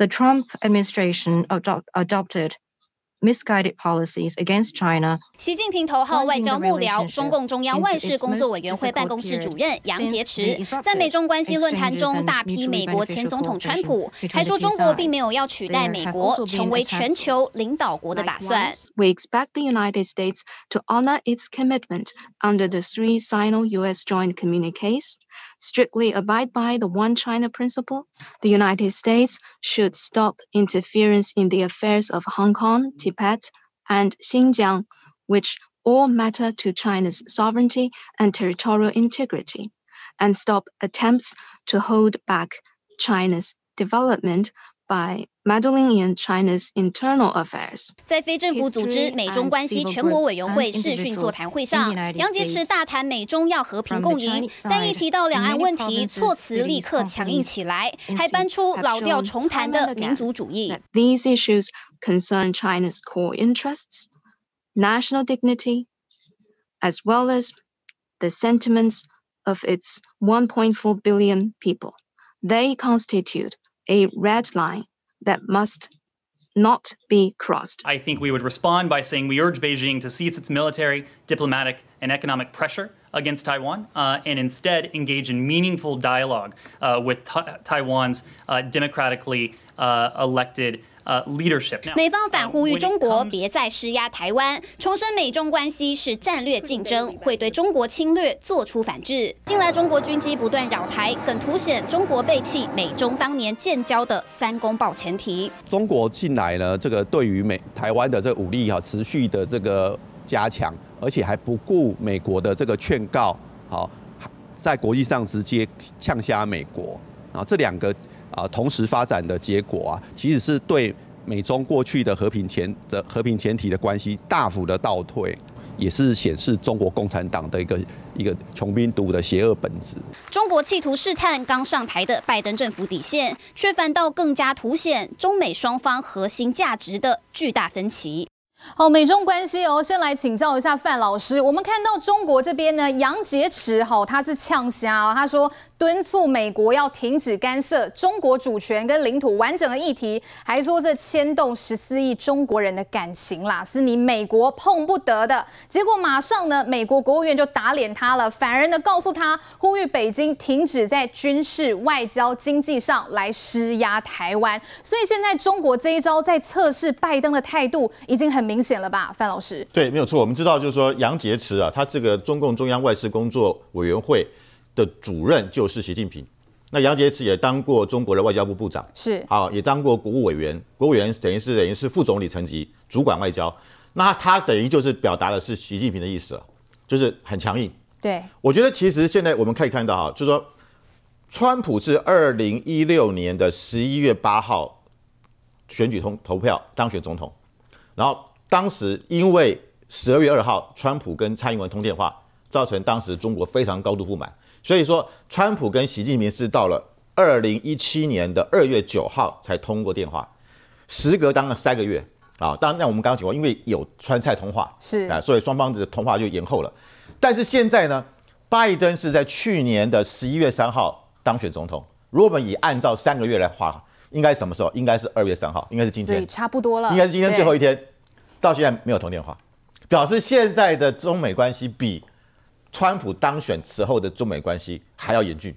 The Trump administration adopt, adopted misguided policies against China。习近平头号外交幕僚、中共中央外事工作委员会办公室主任杨洁篪，在美中关系论坛中大批美国前总统川普，还说中国并没有要取代美国成为全球领导国的打算。We expect the United States to honor its commitment under the three Sino-U.S. joint communiques, strictly abide by the One China principle. The United States should stop interference in the affairs of Hong Kong. Tibet and Xinjiang, which all matter to China's sovereignty and territorial integrity, and stop attempts to hold back China's development by meddling in China's internal affairs。在非政府组织美中关系全国委员会视讯座谈会上，杨洁篪大谈美中要和平共赢，但一提到两岸问题，措辞立刻强硬起来，还搬出老调重弹的民族主义。These issues concern China's core interests, national dignity, as well as the sentiments of its 1.4 billion people. They constitute a red line that must not be crossed. I think we would respond by saying we urge Beijing to cease its military, diplomatic, and economic pressure against Taiwan uh, and instead engage in meaningful dialogue uh, with ta Taiwan's uh, democratically uh, elected 呃，leadership。美方反呼吁中国别再施压台湾，重申美中关系是战略竞争，会对中国侵略做出反制。近来中国军机不断扰台，更凸显中国背弃美中当年建交的三公报前提。中国近来呢，这个对于美台湾的这个武力哈，持续的这个加强，而且还不顾美国的这个劝告，好，在国际上直接呛瞎美国。啊，这两个啊同时发展的结果啊，其实是对美中过去的和平前的和平前提的关系大幅的倒退，也是显示中国共产党的一个一个穷兵黩武的邪恶本质。中国企图试探刚上台的拜登政府底线，却反倒更加凸显中美双方核心价值的巨大分歧。好，美中关系哦，先来请教一下范老师。我们看到中国这边呢，杨洁篪哈，他是呛虾哦，他说敦促美国要停止干涉中国主权跟领土完整的议题，还说这牵动十四亿中国人的感情啦，是你美国碰不得的。结果马上呢，美国国务院就打脸他了，反而呢告诉他，呼吁北京停止在军事、外交、经济上来施压台湾。所以现在中国这一招在测试拜登的态度，已经很。明显了吧，范老师？对，没有错。我们知道，就是说杨洁篪啊，他这个中共中央外事工作委员会的主任就是习近平。那杨洁篪也当过中国的外交部部长，是好，也当过国务委员。国务委员等于是等于是副总理层级，主管外交。那他等于就是表达的是习近平的意思了，就是很强硬。对，我觉得其实现在我们可以看到哈，就是说，川普是二零一六年的十一月八号选举通投票当选总统，然后。当时因为十二月二号，川普跟蔡英文通电话，造成当时中国非常高度不满。所以说，川普跟习近平是到了二零一七年的二月九号才通过电话，时隔当了三个月啊。当然，我们刚刚讲过，因为有川菜通话是啊，所以双方的通话就延后了。但是现在呢，拜登是在去年的十一月三号当选总统。如果我们以按照三个月来划，应该什么时候？应该是二月三号，应该是今天，差不多了，应该是今天最后一天。到现在没有通电话，表示现在的中美关系比川普当选时候的中美关系还要严峻。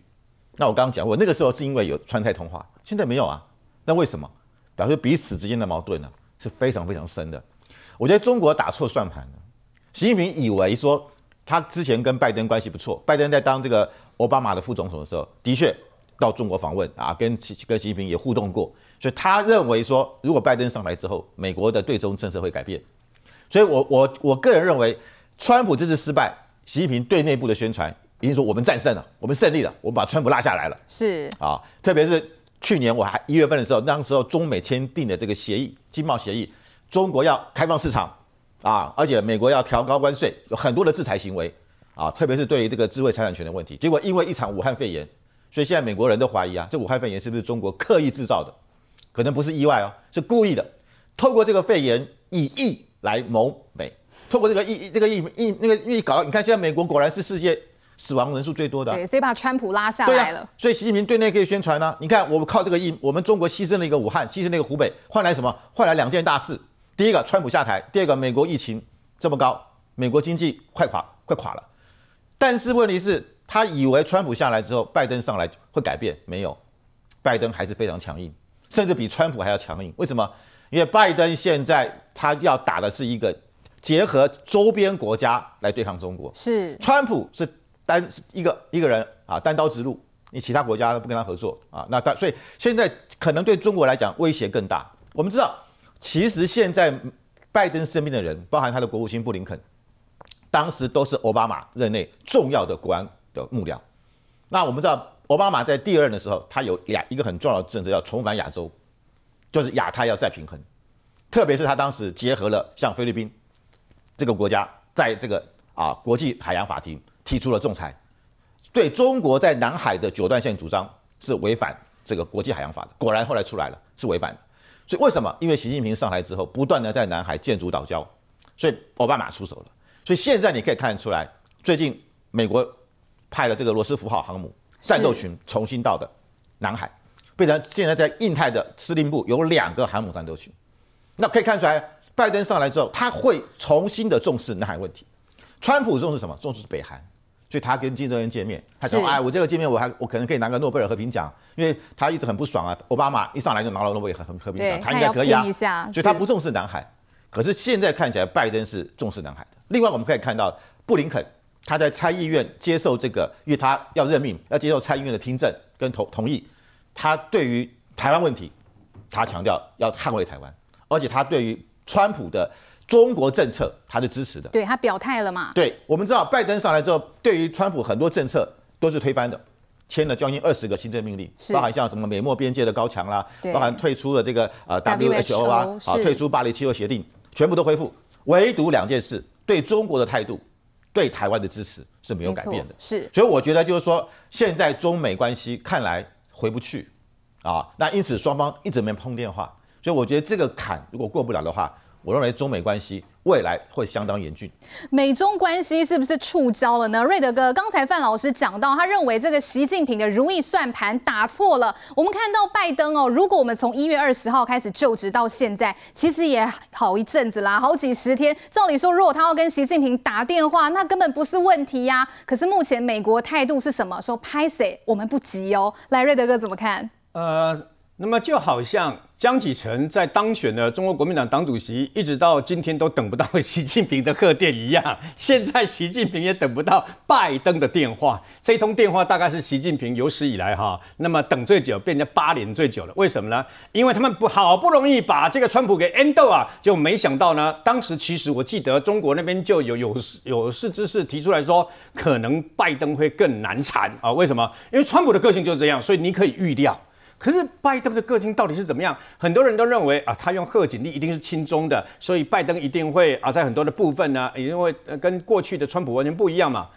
那我刚刚讲过，那个时候是因为有川菜通话，现在没有啊。那为什么？表示彼此之间的矛盾呢是非常非常深的。我觉得中国打错算盘了。习近平以为说他之前跟拜登关系不错，拜登在当这个奥巴马的副总统的时候，的确到中国访问啊，跟习跟习近平也互动过。所以他认为说，如果拜登上来之后，美国的对中政策会改变。所以我我我个人认为，川普这次失败，习近平对内部的宣传已经说我们战胜了，我们胜利了，我们把川普拉下来了。是啊，特别是去年我还一月份的时候，那时候中美签订的这个协议，经贸协议，中国要开放市场啊，而且美国要调高关税，有很多的制裁行为啊，特别是对于这个智慧财产权的问题。结果因为一场武汉肺炎，所以现在美国人都怀疑啊，这武汉肺炎是不是中国刻意制造的？可能不是意外哦，是故意的，透过这个肺炎以疫来谋美，透过这个疫这个疫疫那个疫搞，你看现在美国果然是世界死亡人数最多的。对，所以把川普拉下来了。啊、所以习近平对内可以宣传呢、啊。你看，我们靠这个疫，我们中国牺牲了一个武汉，牺牲了一个湖北，换来什么？换来两件大事。第一个，川普下台；第二个，美国疫情这么高，美国经济快垮，快垮了。但是问题是，他以为川普下来之后，拜登上来会改变，没有，拜登还是非常强硬，甚至比川普还要强硬。为什么？因为拜登现在他要打的是一个结合周边国家来对抗中国。是，川普是单一个一个人啊，单刀直入，你其他国家都不跟他合作啊。那他所以现在可能对中国来讲威胁更大。我们知道，其实现在拜登身边的人，包含他的国务卿布林肯，当时都是奥巴马任内重要的国安的幕僚。那我们知道，奥巴马在第二任的时候，他有两一个很重要的政策，要重返亚洲。就是亚太要再平衡，特别是他当时结合了像菲律宾这个国家，在这个啊国际海洋法庭提出了仲裁，对中国在南海的九段线主张是违反这个国际海洋法的。果然后来出来了，是违反的。所以为什么？因为习近平上台之后，不断的在南海建筑岛礁，所以奥巴马出手了。所以现在你可以看得出来，最近美国派了这个罗斯福号航母战斗群重新到的南海。变成现在在印太的司令部有两个航母战斗群，那可以看出来，拜登上来之后，他会重新的重视南海问题。川普重视什么？重视北韩，所以他跟金正恩见面，他说：“哎，我这个见面，我还我可能可以拿个诺贝尔和平奖，因为他一直很不爽啊。奥巴马一上来就拿了诺贝尔和和平奖，他应该可以啊。所以他不重视南海。可是现在看起来，拜登是重视南海的。另外，我们可以看到布林肯他在参议院接受这个，因为他要任命，要接受参议院的听证跟同同意。他对于台湾问题，他强调要捍卫台湾，而且他对于川普的中国政策，他是支持的。对，他表态了嘛？对，我们知道拜登上来之后，对于川普很多政策都是推翻的，签了将近二十个行政命令，包含像什么美墨边界的高墙啦，包含退出了这个呃 WHO 啊，啊退出巴黎气候协定，全部都恢复，唯独两件事，对中国的态度，对台湾的支持是没有改变的。是，所以我觉得就是说，现在中美关系看来。回不去，啊，那因此双方一直没碰电话，所以我觉得这个坎如果过不了的话，我认为中美关系未来会相当严峻。美中关系是不是触礁了呢？瑞德哥，刚才范老师讲到，他认为这个习近平的如意算盘打错了。我们看到拜登哦，如果我们从一月二十号开始就职到现在，其实也好一阵子啦，好几十天。照理说，如果他要跟习近平打电话，那根本不是问题呀。可是目前美国态度是什么？说拍谁，我们不急哦。来，瑞德哥怎么看？呃。那么就好像江启臣在当选了中国国民党党主席，一直到今天都等不到习近平的贺电一样。现在习近平也等不到拜登的电话，这通电话大概是习近平有史以来哈，那么等最久，变成八年最久了。为什么呢？因为他们不好不容易把这个川普给 endo 啊，就没想到呢，当时其实我记得中国那边就有有有识之士提出来说，可能拜登会更难缠啊。为什么？因为川普的个性就是这样，所以你可以预料。可是拜登的个性到底是怎么样？很多人都认为啊，他用贺锦丽一定是亲中的，所以拜登一定会啊，在很多的部分呢，因为跟过去的川普完全不一样嘛。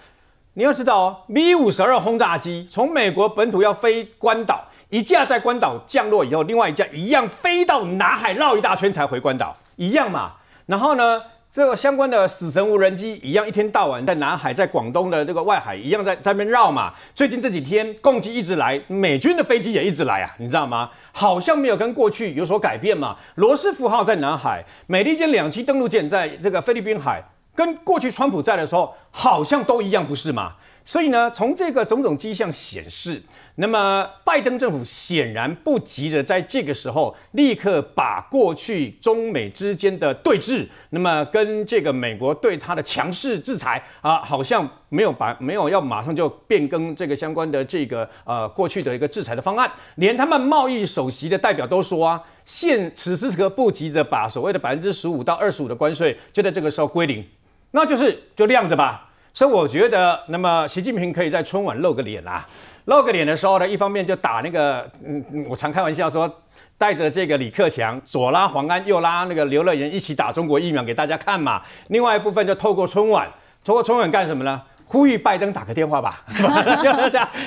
你要知道哦，B 五十二轰炸机从美国本土要飞关岛，一架在关岛降落以后，另外一架一样飞到南海绕一大圈才回关岛，一样嘛。然后呢？这个相关的死神无人机一样，一天到晚在南海、在广东的这个外海一样在在那边绕嘛。最近这几天攻击一直来，美军的飞机也一直来啊，你知道吗？好像没有跟过去有所改变嘛。罗斯福号在南海，美利坚两栖登陆舰在这个菲律宾海，跟过去川普在的时候好像都一样，不是吗？所以呢，从这个种种迹象显示，那么拜登政府显然不急着在这个时候立刻把过去中美之间的对峙，那么跟这个美国对他的强势制裁啊，好像没有把没有要马上就变更这个相关的这个呃过去的一个制裁的方案，连他们贸易首席的代表都说啊，现此时此刻不急着把所谓的百分之十五到二十五的关税就在这个时候归零，那就是就晾着吧。所以我觉得，那么习近平可以在春晚露个脸啦，露个脸的时候呢，一方面就打那个，嗯嗯，我常开玩笑说，带着这个李克强左拉黄安，右拉那个刘乐言一起打中国疫苗给大家看嘛。另外一部分就透过春晚，透过春晚干什么呢？呼吁拜登打个电话吧，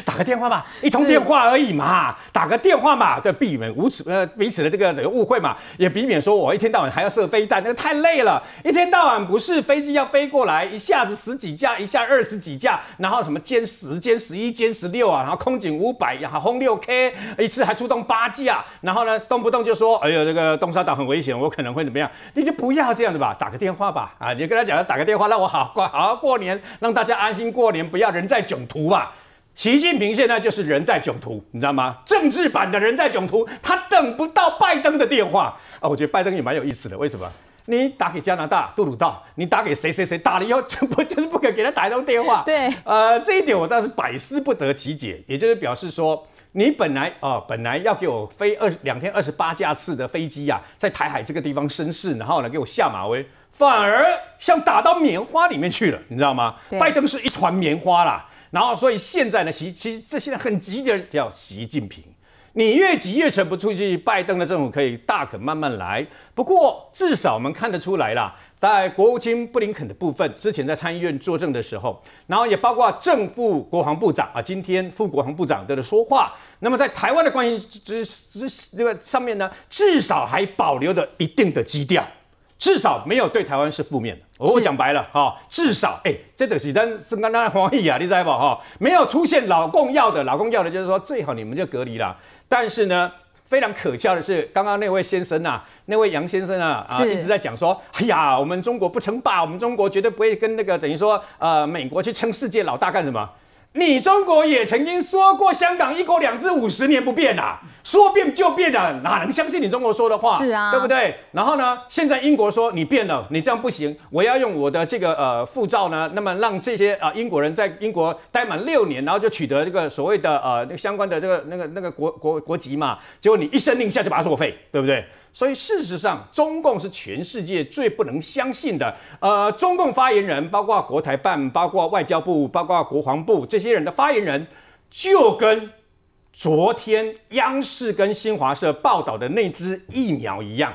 打个电话吧，一通电话而已嘛，打个电话嘛，对，避免无耻呃彼此的这个这个误会嘛，也避免说我一天到晚还要射飞弹，那个太累了，一天到晚不是飞机要飞过来，一下子十几架，一下二十几架，然后什么歼十、歼十一、歼十六啊，然后空警五百，然后轰六 K，一次还出动八架，然后呢动不动就说，哎呦这个东沙岛很危险，我可能会怎么样，你就不要这样子吧，打个电话吧，啊，你跟他讲，打个电话让我好过好好过年，让大家安。安心过年，不要人在囧途吧。习近平现在就是人在囧途，你知道吗？政治版的人在囧途，他等不到拜登的电话啊。我觉得拜登也蛮有意思的，为什么？你打给加拿大杜鲁道，你打给谁谁谁，打了以后就 不就是不肯给他打一通电话？对，呃，这一点我倒是百思不得其解。也就是表示说，你本来啊、呃，本来要给我飞二两天二十八架次的飞机啊，在台海这个地方生事，然后呢给我下马威。反而像打到棉花里面去了，你知道吗？拜登是一团棉花啦。然后，所以现在呢，习其实这现在很急的人叫习近平，你越急越沉不出去。拜登的政府可以大可慢慢来。不过至少我们看得出来啦，在国务卿布林肯的部分，之前在参议院作证的时候，然后也包括正副国防部长啊，今天副国防部长的说话。那么在台湾的关系之之这个上面呢，至少还保留着一定的基调。至少没有对台湾是负面的。我讲白了哈，至少哎，这个是咱是刚刚黄毅啊，你知道不哈？没有出现老共要的，老共要的就是说最好你们就隔离了。但是呢，非常可笑的是，刚刚那位先生啊，那位杨先生啊啊，一直在讲说，哎呀，我们中国不称霸，我们中国绝对不会跟那个等于说呃美国去称世界老大干什么？你中国也曾经说过香港一国两制五十年不变啊，说变就变的，哪能相信你中国说的话？是啊，对不对？然后呢，现在英国说你变了，你这样不行，我要用我的这个呃护照呢，那么让这些啊、呃、英国人在英国待满六年，然后就取得这个所谓的呃那个相关的这个那个那个国国国籍嘛，结果你一声令下就把它作废，对不对？所以事实上，中共是全世界最不能相信的。呃，中共发言人，包括国台办、包括外交部、包括国防部这些人的发言人，就跟昨天央视跟新华社报道的那支疫苗一样，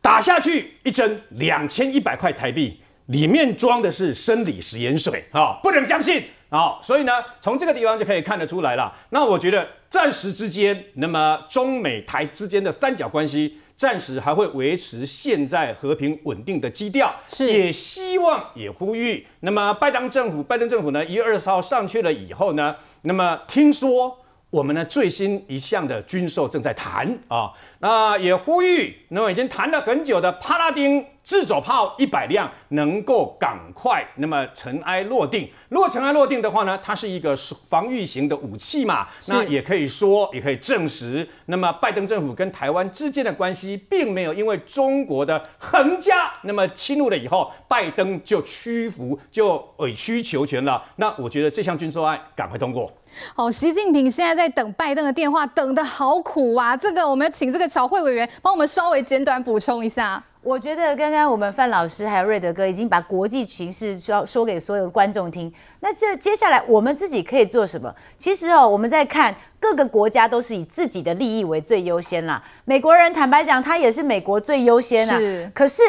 打下去一针两千一百块台币，里面装的是生理食盐水啊、哦，不能相信啊、哦！所以呢，从这个地方就可以看得出来了。那我觉得。暂时之间，那么中美台之间的三角关系，暂时还会维持现在和平稳定的基调。是，也希望也呼吁，那么拜登政府，拜登政府呢，一月二十号上去了以后呢，那么听说我们呢最新一项的军售正在谈啊，那也呼吁，那么已经谈了很久的帕拉丁。自走炮一百辆能够赶快那么尘埃落定。如果尘埃落定的话呢，它是一个防御型的武器嘛，那也可以说，也可以证实，那么拜登政府跟台湾之间的关系并没有因为中国的横加那么侵入了以后，拜登就屈服就委曲求全了。那我觉得这项军售案赶快通过。好，习近平现在在等拜登的电话，等得好苦啊！这个我们要请这个巧慧委员帮我们稍微简短补充一下。我觉得刚刚我们范老师还有瑞德哥已经把国际形势说说给所有观众听。那这接下来我们自己可以做什么？其实哦，我们在看各个国家都是以自己的利益为最优先啦。美国人坦白讲，他也是美国最优先啦。是。可是。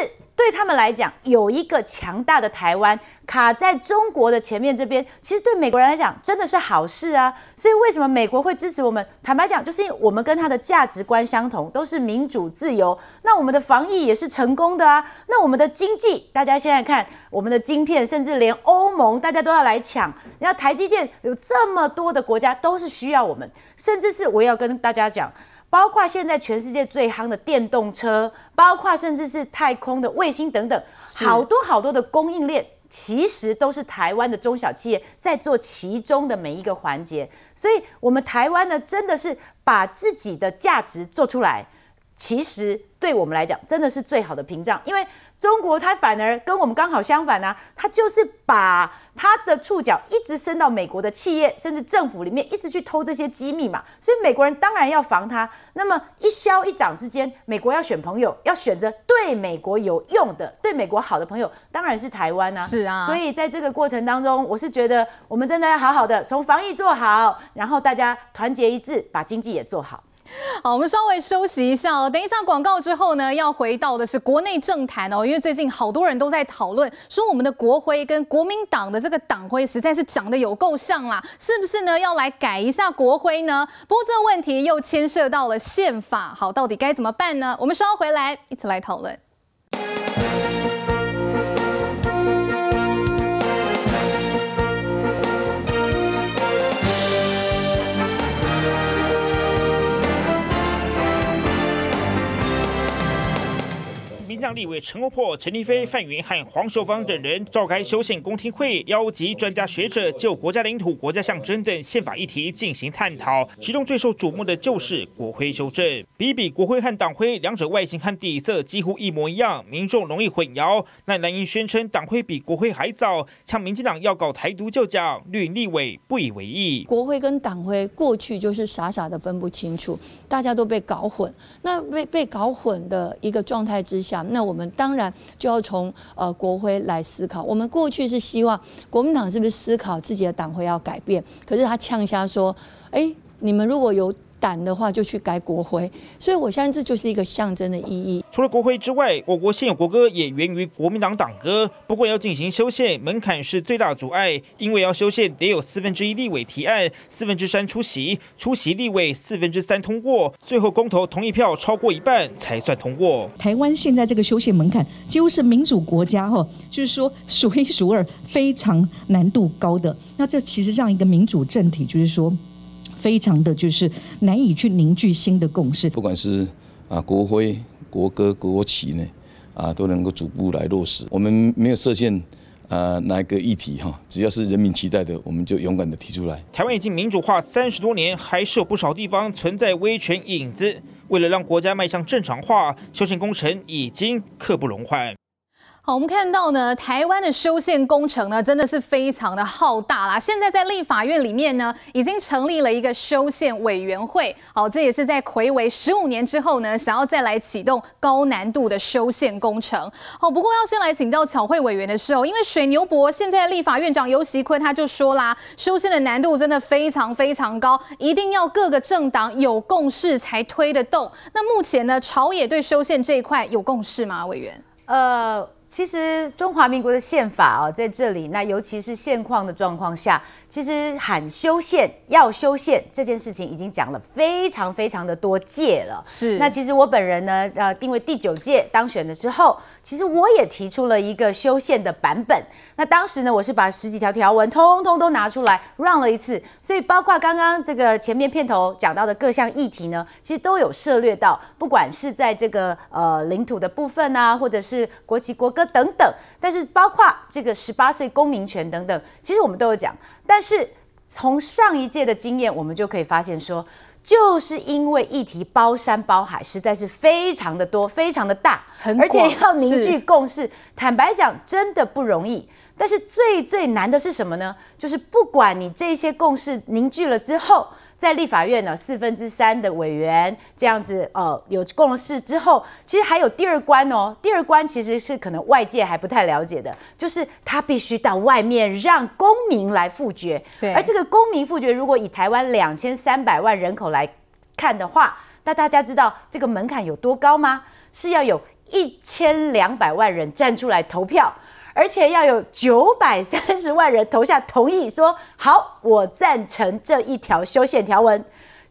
对他们来讲，有一个强大的台湾卡在中国的前面这边，其实对美国人来讲真的是好事啊。所以为什么美国会支持我们？坦白讲，就是因为我们跟他的价值观相同，都是民主自由。那我们的防疫也是成功的啊。那我们的经济，大家现在看我们的晶片，甚至连欧盟大家都要来抢。你看台积电有这么多的国家都是需要我们，甚至是我要跟大家讲。包括现在全世界最夯的电动车，包括甚至是太空的卫星等等，好多好多的供应链，其实都是台湾的中小企业在做其中的每一个环节。所以，我们台湾呢，真的是把自己的价值做出来，其实对我们来讲，真的是最好的屏障，因为。中国它反而跟我们刚好相反啊，它就是把它的触角一直伸到美国的企业甚至政府里面，一直去偷这些机密嘛。所以美国人当然要防它。那么一消一长之间，美国要选朋友，要选择对美国有用的、对美国好的朋友，当然是台湾啊。是啊。所以在这个过程当中，我是觉得我们真的要好好的从防疫做好，然后大家团结一致，把经济也做好。好，我们稍微休息一下哦。等一下广告之后呢，要回到的是国内政坛哦，因为最近好多人都在讨论，说我们的国徽跟国民党的这个党徽实在是长得有够像啦，是不是呢？要来改一下国徽呢？不过这个问题又牵涉到了宪法，好，到底该怎么办呢？我们稍后回来一起来讨论。民进党立委陈欧珀、陈立飞、范云和黄守芳等人召开修宪公听会，邀集专家学者就国家领土、国家象征等宪法议题进行探讨。其中最受瞩目的就是国徽修正。比比国徽和党徽，两者外形和底色几乎一模一样，民众容易混淆。那蓝营宣称党徽比国徽还早，呛民进党要搞台独就讲，绿营立委不以为意。国徽跟党徽过去就是傻傻的分不清楚，大家都被搞混。那被被搞混的一个状态之下。那我们当然就要从呃国徽来思考。我们过去是希望国民党是不是思考自己的党徽要改变？可是他呛瞎说，哎，你们如果有。胆的话就去改国徽，所以我相信这就是一个象征的意义。除了国徽之外，我国现有国歌也源于国民党党歌。不过要进行修宪，门槛是最大阻碍，因为要修宪得有四分之一立委提案，四分之三出席，出席立委四分之三通过，最后公投同意票超过一半才算通过。台湾现在这个修宪门槛几乎是民主国家哈，就是说数一数二，非常难度高的。那这其实让一个民主政体就是说。非常的就是难以去凝聚新的共识，不管是啊国徽、国歌、国旗呢，啊都能够逐步来落实。我们没有设限啊哪一个议题哈，只要是人民期待的，我们就勇敢的提出来。台湾已经民主化三十多年，还是有不少地方存在威权影子。为了让国家迈向正常化，修宪工程已经刻不容缓。好，我们看到呢，台湾的修宪工程呢，真的是非常的浩大啦。现在在立法院里面呢，已经成立了一个修宪委员会。好，这也是在睽违十五年之后呢，想要再来启动高难度的修宪工程。好，不过要先来请教巧慧委员的时候，因为水牛伯现在立法院长游锡堃他就说啦，修宪的难度真的非常非常高，一定要各个政党有共识才推得动。那目前呢，朝野对修宪这一块有共识吗？委员？呃。其实中华民国的宪法哦，在这里，那尤其是现况的状况下，其实喊修宪要修宪这件事情已经讲了非常非常的多届了。是。那其实我本人呢，呃，定为第九届当选了之后，其实我也提出了一个修宪的版本。那当时呢，我是把十几条条文通通都拿出来 run 了一次，所以包括刚刚这个前面片头讲到的各项议题呢，其实都有涉猎到，不管是在这个呃领土的部分啊，或者是国旗国歌。等等，但是包括这个十八岁公民权等等，其实我们都有讲。但是从上一届的经验，我们就可以发现说，就是因为议题包山包海，实在是非常的多，非常的大，而且要凝聚共识。坦白讲，真的不容易。但是最最难的是什么呢？就是不管你这些共识凝聚了之后。在立法院呢，四分之三的委员这样子，呃，有共识之后，其实还有第二关哦。第二关其实是可能外界还不太了解的，就是他必须到外面让公民来复决。对。而这个公民复决，如果以台湾两千三百万人口来看的话，那大家知道这个门槛有多高吗？是要有一千两百万人站出来投票。而且要有九百三十万人投下同意，说好，我赞成这一条修宪条文。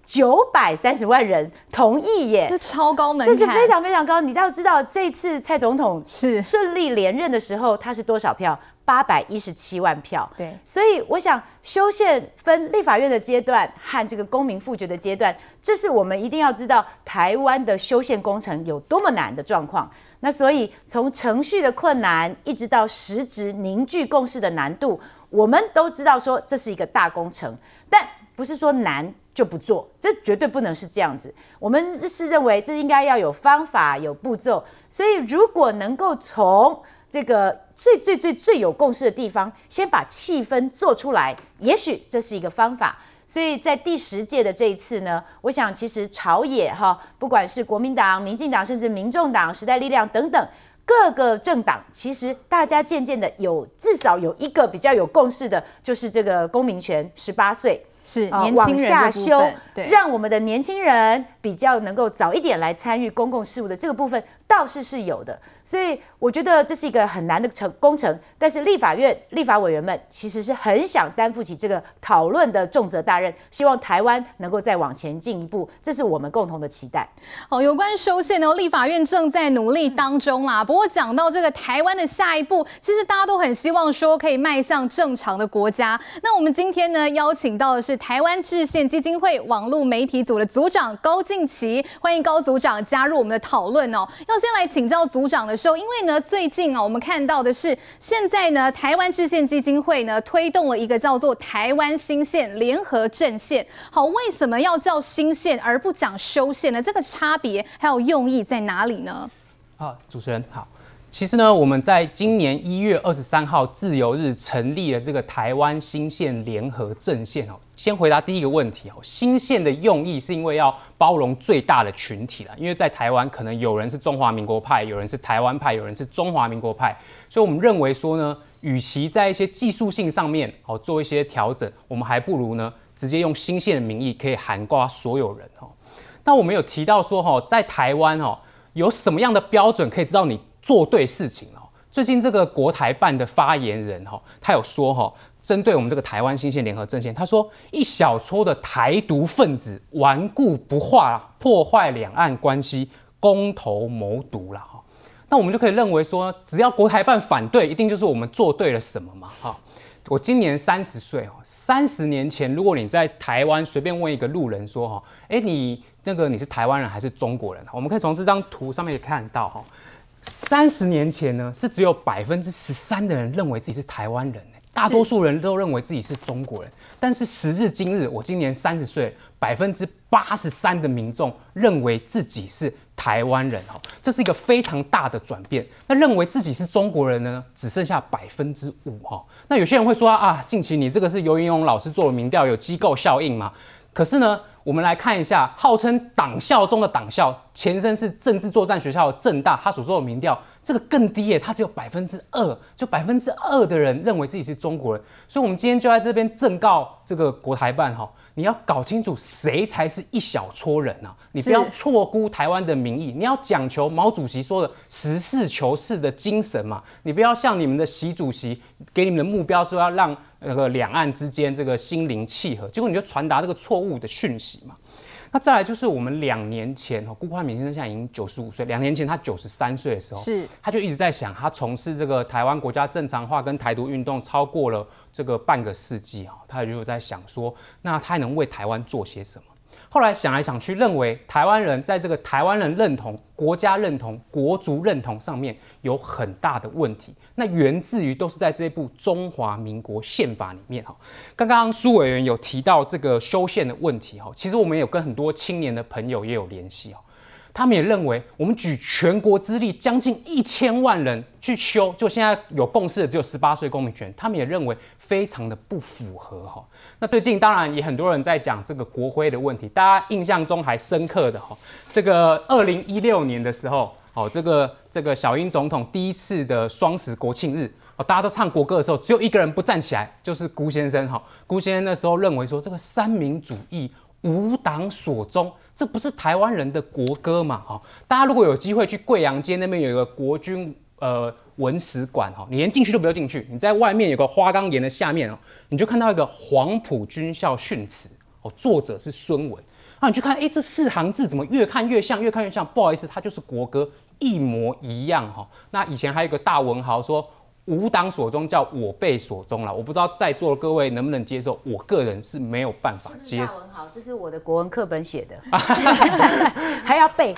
九百三十万人同意耶，这超高门槛，这是非常非常高。你要知道，这次蔡总统是顺利连任的时候，他是多少票？八百一十七万票。对，所以我想修宪分立法院的阶段和这个公民复决的阶段，这是我们一定要知道台湾的修宪工程有多么难的状况。那所以从程序的困难，一直到实质凝聚共识的难度，我们都知道说这是一个大工程，但不是说难就不做，这绝对不能是这样子。我们是认为这应该要有方法、有步骤。所以如果能够从这个最最最最有共识的地方，先把气氛做出来，也许这是一个方法。所以在第十届的这一次呢，我想其实朝野哈，不管是国民党、民进党，甚至民众党、时代力量等等各个政党，其实大家渐渐的有至少有一个比较有共识的，就是这个公民权十八岁。是啊、年轻人往下修，让我们的年轻人比较能够早一点来参与公共事务的这个部分，倒是是有的。所以我觉得这是一个很难的成工程，但是立法院立法委员们其实是很想担负起这个讨论的重责大任，希望台湾能够再往前进一步，这是我们共同的期待。好，有关修宪呢，立法院正在努力当中啦。不过讲到这个台湾的下一步，其实大家都很希望说可以迈向正常的国家。那我们今天呢邀请到的是台湾制宪基金会网络媒体组的组长高敬琪，欢迎高组长加入我们的讨论哦。要先来请教组长的时候，因为呢最近啊我们看到的是现在呢台湾制宪基金会呢推动了一个叫做台湾新宪联合阵线。好，为什么要叫新宪而不讲修宪呢？这个差别还有用意在哪里呢？好，主持人好。其实呢，我们在今年一月二十三号自由日成立了这个台湾新宪联合阵线哦。先回答第一个问题哦，新宪的用意是因为要包容最大的群体了，因为在台湾可能有人是中华民国派，有人是台湾派，有人是中华民国派，所以我们认为说呢，与其在一些技术性上面哦做一些调整，我们还不如呢直接用新宪的名义可以涵盖所有人哦。那我们有提到说哈，在台湾哦有什么样的标准可以知道你做对事情哦。最近这个国台办的发言人哈，他有说哈，针对我们这个台湾新宪联合阵线，他说一小撮的台独分子顽固不化，破坏两岸关系，公投谋独了哈。那我们就可以认为说，只要国台办反对，一定就是我们做对了什么嘛哈。我今年三十岁哦，三十年前，如果你在台湾随便问一个路人说哈，哎，你那个你是台湾人还是中国人？我们可以从这张图上面也看到哈。三十年前呢，是只有百分之十三的人认为自己是台湾人，大多数人都认为自己是中国人。但是时至今日，我今年三十岁，百分之八十三的民众认为自己是台湾人哈，这是一个非常大的转变。那认为自己是中国人呢，只剩下百分之五哈。那有些人会说啊，近期你这个是尤云龙老师做的民调，有机构效应吗？可是呢，我们来看一下，号称党校中的党校，前身是政治作战学校的政大，他所做的民调，这个更低耶，他只有百分之二，就百分之二的人认为自己是中国人。所以，我们今天就在这边正告这个国台办哈，你要搞清楚谁才是一小撮人呐，你不要错估台湾的民意，你要讲求毛主席说的实事求是的精神嘛，你不要像你们的习主席给你们的目标说要让。那个两岸之间这个心灵契合，结果你就传达这个错误的讯息嘛。那再来就是我们两年前，辜宽敏先生现在已经九十五岁，两年前他九十三岁的时候，是他就一直在想，他从事这个台湾国家正常化跟台独运动超过了这个半个世纪啊，他就在想说，那他还能为台湾做些什么？后来想来想去，认为台湾人在这个台湾人认同、国家认同、国族认同上面有很大的问题。那源自于都是在这部中华民国宪法里面哈。刚刚苏委员有提到这个修宪的问题哈，其实我们有跟很多青年的朋友也有联系哦。他们也认为，我们举全国之力，将近一千万人去修，就现在有共识的只有十八岁公民权，他们也认为非常的不符合哈。那最近当然也很多人在讲这个国徽的问题，大家印象中还深刻的哈，这个二零一六年的时候，哦，这个这个小英总统第一次的双十国庆日，哦，大家都唱国歌的时候，只有一个人不站起来，就是辜先生哈。辜先生那时候认为说，这个三民主义吾党所宗。这不是台湾人的国歌嘛？哈，大家如果有机会去贵阳街那边有一个国军呃文史馆哈，你连进去都不要进去，你在外面有个花岗岩的下面哦，你就看到一个黄埔军校训词哦，作者是孙文。那你去看，哎，这四行字怎么越看越像，越看越像？不好意思，它就是国歌，一模一样哈。那以前还有一个大文豪说。吾党所宗，叫我辈所宗了。我不知道在座的各位能不能接受，我个人是没有办法接受。好，这是我的国文课本写的，还要背。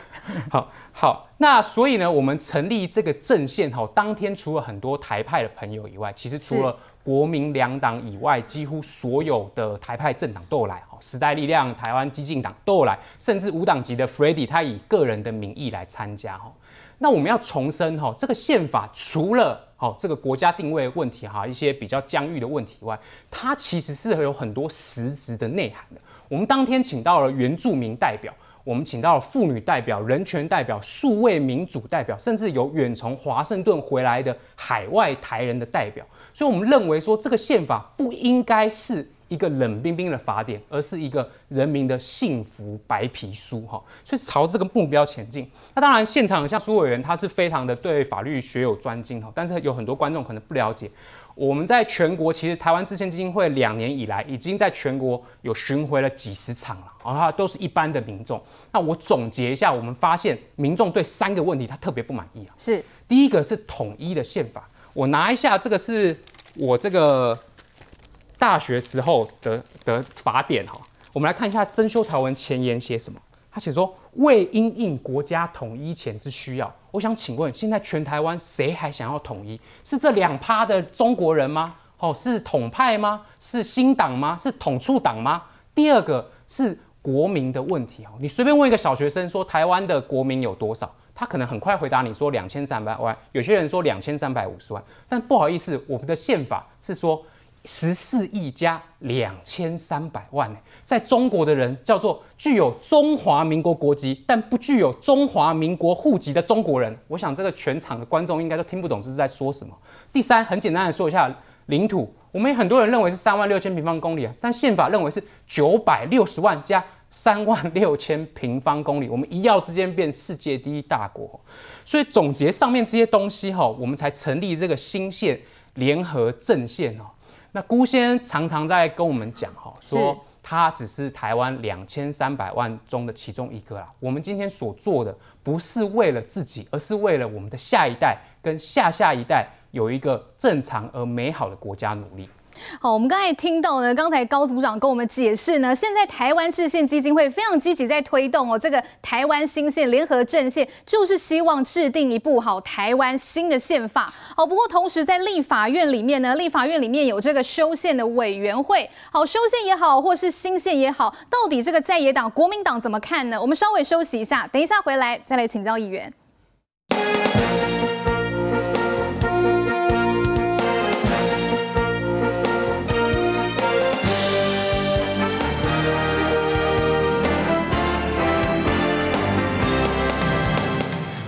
好好，那所以呢，我们成立这个阵线哈，当天除了很多台派的朋友以外，其实除了国民两党以外，几乎所有的台派政党都有来。时代力量、台湾激进党都有来，甚至无党籍的 Freddy 他以个人的名义来参加哈。那我们要重申哈，这个宪法除了哦这个国家定位问题哈，一些比较疆域的问题以外，它其实是有很多实质的内涵的。我们当天请到了原住民代表，我们请到了妇女代表、人权代表、数位民主代表，甚至有远从华盛顿回来的海外台人的代表。所以，我们认为说这个宪法不应该是一个冷冰冰的法典，而是一个人民的幸福白皮书哈，所以朝这个目标前进。那当然，现场像苏委员，他是非常的对法律学有专精哈，但是有很多观众可能不了解，我们在全国其实台湾制宪基金会两年以来，已经在全国有巡回了几十场了，然后都是一般的民众。那我总结一下，我们发现民众对三个问题他特别不满意啊，是第一个是统一的宪法，我拿一下这个是我这个。大学时候的的法典哈，我们来看一下增修条文前言写什么。他写说，为因应国家统一前之需要，我想请问，现在全台湾谁还想要统一？是这两趴的中国人吗？哦，是统派吗？是新党吗？是统促党吗？第二个是国民的问题哦，你随便问一个小学生说台湾的国民有多少，他可能很快回答你说两千三百万，有些人说两千三百五十万，但不好意思，我们的宪法是说。十四亿加两千三百万，在中国的人叫做具有中华民国国籍但不具有中华民国户籍的中国人。我想这个全场的观众应该都听不懂这是在说什么。第三，很简单的说一下领土，我们很多人认为是三万六千平方公里啊，但宪法认为是九百六十万加三万六千平方公里，我们一跃之间变世界第一大国。所以总结上面这些东西哈，我们才成立这个新宪联合阵线哦。那辜先常常在跟我们讲哈，说他只是台湾两千三百万中的其中一个啦。我们今天所做的不是为了自己，而是为了我们的下一代跟下下一代有一个正常而美好的国家努力。好，我们刚才听到呢，刚才高组长跟我们解释呢，现在台湾制宪基金会非常积极在推动哦，这个台湾新宪联合阵线，就是希望制定一部好台湾新的宪法。好，不过同时在立法院里面呢，立法院里面有这个修宪的委员会，好，修宪也好，或是新宪也好，到底这个在野党国民党怎么看呢？我们稍微休息一下，等一下回来再来请教议员。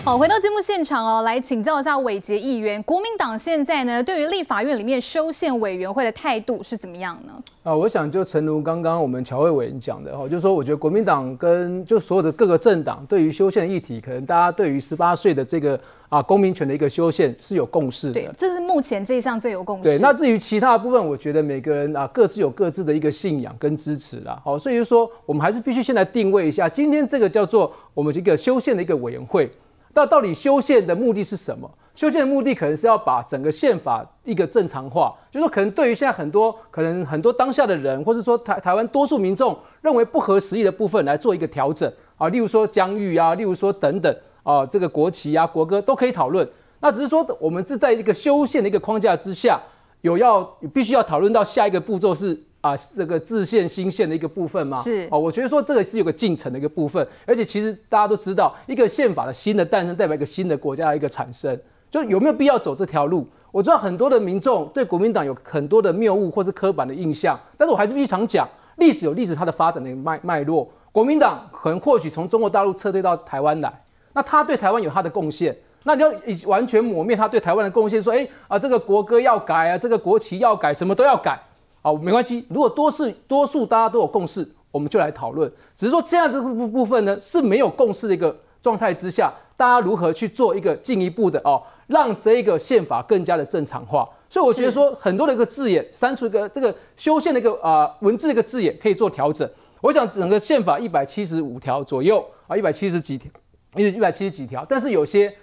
好，回到节目现场哦，来请教一下伟杰议员，国民党现在呢，对于立法院里面修宪委员会的态度是怎么样呢？啊，我想就诚如刚刚我们乔慧委员讲的哈，就是说，我觉得国民党跟就所有的各个政党对于修宪的议题，可能大家对于十八岁的这个啊公民权的一个修宪是有共识的。对，这是目前这一项最有共识。对，那至于其他的部分，我觉得每个人啊各自有各自的一个信仰跟支持啦。好，所以就说我们还是必须先来定位一下，今天这个叫做我们这个修宪的一个委员会。那到底修宪的目的是什么？修宪的目的可能是要把整个宪法一个正常化，就是说可能对于现在很多可能很多当下的人，或是说台台湾多数民众认为不合时宜的部分来做一个调整啊，例如说疆域啊，例如说等等啊，这个国旗啊、国歌都可以讨论。那只是说我们是在一个修宪的一个框架之下，有要必须要讨论到下一个步骤是。啊，这个制宪新宪的一个部分吗？是哦，我觉得说这个是有个进程的一个部分，而且其实大家都知道，一个宪法的新的诞生代表一个新的国家的一个产生，就有没有必要走这条路？我知道很多的民众对国民党有很多的谬误或是刻板的印象，但是我还是必须常讲，历史有历史它的发展的脉脉络。国民党可能或许从中国大陆撤退到台湾来，那他对台湾有他的贡献，那你要完全抹灭他对台湾的贡献，说哎啊这个国歌要改啊，这个国旗要改，什么都要改。好，没关系。如果多是多数大家都有共识，我们就来讨论。只是说现在这个部部分呢是没有共识的一个状态之下，大家如何去做一个进一步的哦，让这个宪法更加的正常化。所以我觉得说很多的一个字眼删除一个这个修宪的一个啊、呃、文字的一个字眼可以做调整。我想整个宪法一百七十五条左右啊，一百七十几条，一百七十几条，但是有些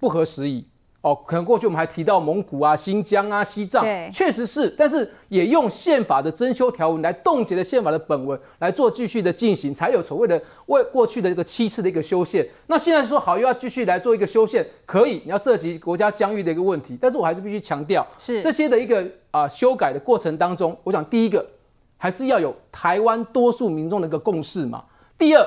不合时宜。哦，可能过去我们还提到蒙古啊、新疆啊、西藏，确实是，但是也用宪法的增修条文来冻结了宪法的本文来做继续的进行，才有所谓的为过去的这个七次的一个修宪。那现在说好又要继续来做一个修宪，可以，你要涉及国家疆域的一个问题，但是我还是必须强调，是这些的一个啊、呃、修改的过程当中，我想第一个还是要有台湾多数民众的一个共识嘛。第二，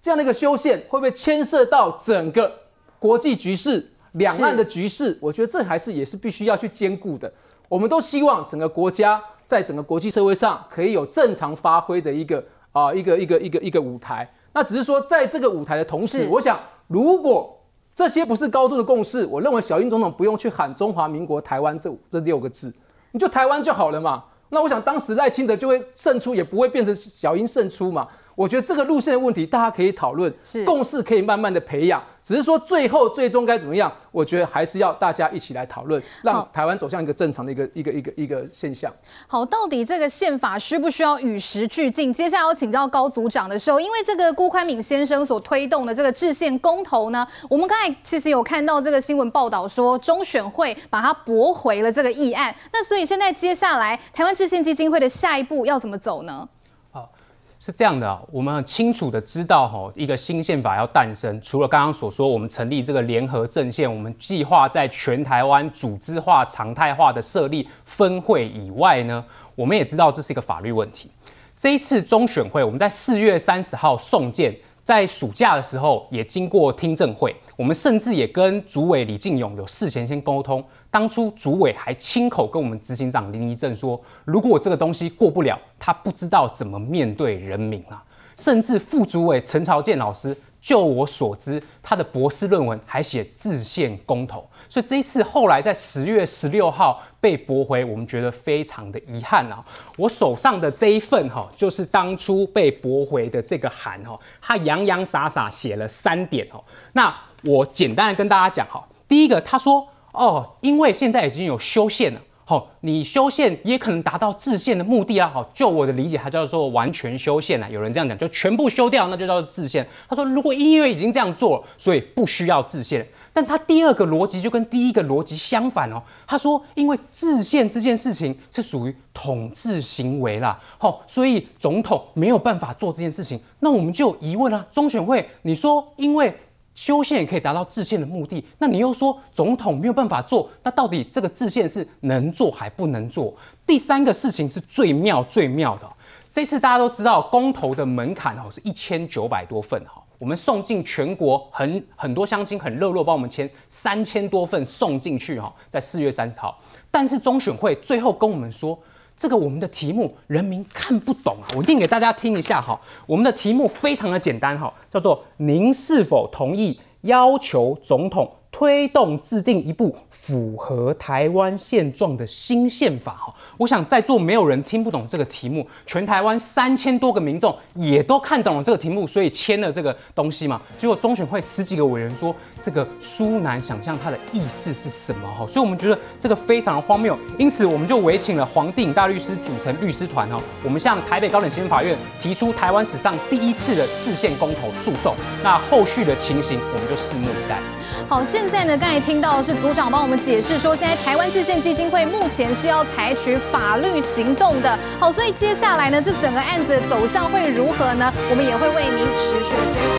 这样的一个修宪会不会牵涉到整个国际局势？两岸的局势，我觉得这还是也是必须要去兼顾的。我们都希望整个国家在整个国际社会上可以有正常发挥的一个啊一个一个一个一个舞台。那只是说，在这个舞台的同时，我想如果这些不是高度的共识，我认为小英总统不用去喊中华民国台湾这这六个字，你就台湾就好了嘛。那我想当时赖清德就会胜出，也不会变成小英胜出嘛。我觉得这个路线的问题，大家可以讨论，是共识可以慢慢的培养。只是说最后最终该怎么样，我觉得还是要大家一起来讨论，让台湾走向一个正常的一个一个一个一个现象。好，到底这个宪法需不需要与时俱进？接下来要请教高组长的时候，因为这个辜宽敏先生所推动的这个制宪公投呢，我们刚才其实有看到这个新闻报道说，中选会把它驳回了这个议案。那所以现在接下来台湾制宪基金会的下一步要怎么走呢？是这样的，我们很清楚的知道哈，一个新宪法要诞生，除了刚刚所说，我们成立这个联合阵线，我们计划在全台湾组织化、常态化的设立分会以外呢，我们也知道这是一个法律问题。这一次中选会，我们在四月三十号送件。在暑假的时候，也经过听证会，我们甚至也跟主委李进勇有事前先沟通。当初主委还亲口跟我们执行长林一正说，如果这个东西过不了，他不知道怎么面对人民啊。甚至副主委陈朝建老师。就我所知，他的博士论文还写自宪公投，所以这一次后来在十月十六号被驳回，我们觉得非常的遗憾啊。我手上的这一份哈，就是当初被驳回的这个函哈，他洋洋洒洒写了三点哦。那我简单的跟大家讲哈，第一个他说哦，因为现在已经有修宪了。好，你修宪也可能达到制宪的目的啊。好，就我的理解，它叫做完全修宪啊。有人这样讲，就全部修掉，那就叫做制宪。他说，如果因为已经这样做，所以不需要制宪。但他第二个逻辑就跟第一个逻辑相反哦。他说，因为制宪这件事情是属于统治行为啦，好，所以总统没有办法做这件事情。那我们就有疑问啦，中选会，你说因为。修宪也可以达到制宪的目的，那你又说总统没有办法做，那到底这个制宪是能做还不能做？第三个事情是最妙最妙的，这次大家都知道公投的门槛哦是一千九百多份哈，我们送进全国很很多乡亲很热络帮我们签三千多份送进去哈，在四月三十号，但是中选会最后跟我们说。这个我们的题目人民看不懂啊，我念给大家听一下哈。我们的题目非常的简单哈，叫做“您是否同意要求总统”推动制定一部符合台湾现状的新宪法哈，我想在座没有人听不懂这个题目，全台湾三千多个民众也都看懂了这个题目，所以签了这个东西嘛。结果中选会十几个委员说这个殊难想象它的意思是什么哈，所以我们觉得这个非常的荒谬，因此我们就委请了黄定大律师组成律师团哈，我们向台北高等行政法院提出台湾史上第一次的制宪公投诉讼，那后续的情形我们就拭目以待。好，现在呢，刚才听到的是组长帮我们解释说，现在台湾制宪基金会目前是要采取法律行动的。好，所以接下来呢，这整个案子的走向会如何呢？我们也会为您持续追。